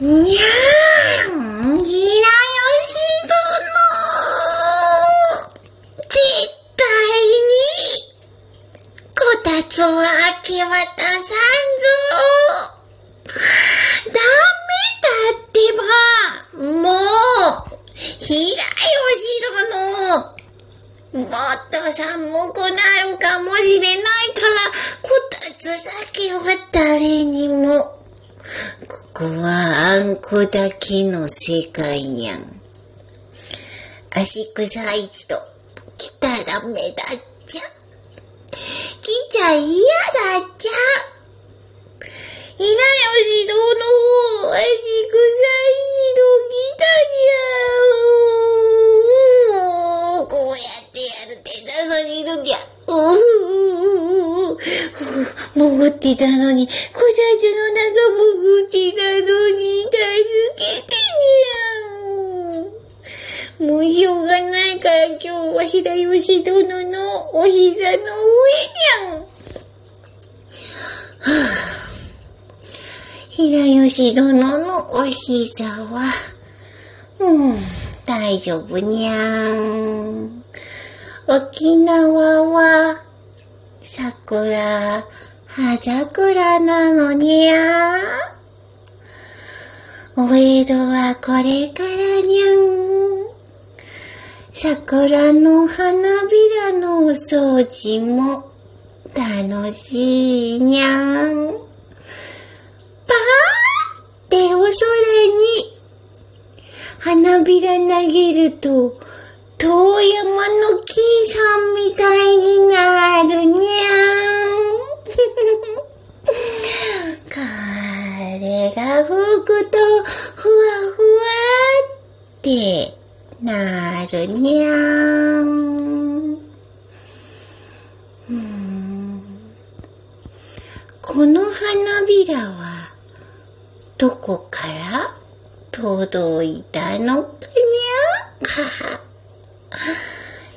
にゃーん、ひらよし殿絶対に、こたつは明け渡さんぞ。ダメだってばもう、ひらよし殿もっと寒くなるかもしれないから、こたつだけは誰にも。ここはあんこだけの世界にゃん。足草一度来たら目立っちゃ。来ちゃ嫌だっちゃ。ひなよし堂の方足草一度来たにゃ。もうこうやってやる手なさにいるにゃ。うう潜ってたのに、こたつの中潜ってたのに、助けてにゃ。もうしょうがないから今日は平吉殿のお膝の上にゃん。はあ、平吉殿のお膝は、うん、大丈夫にゃん。沖縄は、桜、葉桜なのにゃ。お江戸はこれからにゃん。桜の花びらのお掃除も楽しいにゃん。パーってお空に花びら投げると遠山の金さんみたいになるにゃん。風が吹くとふわふわってなるにゃん。うんこの花びらはどこから届いたのかにゃか。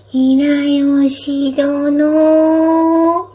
ひなよし殿。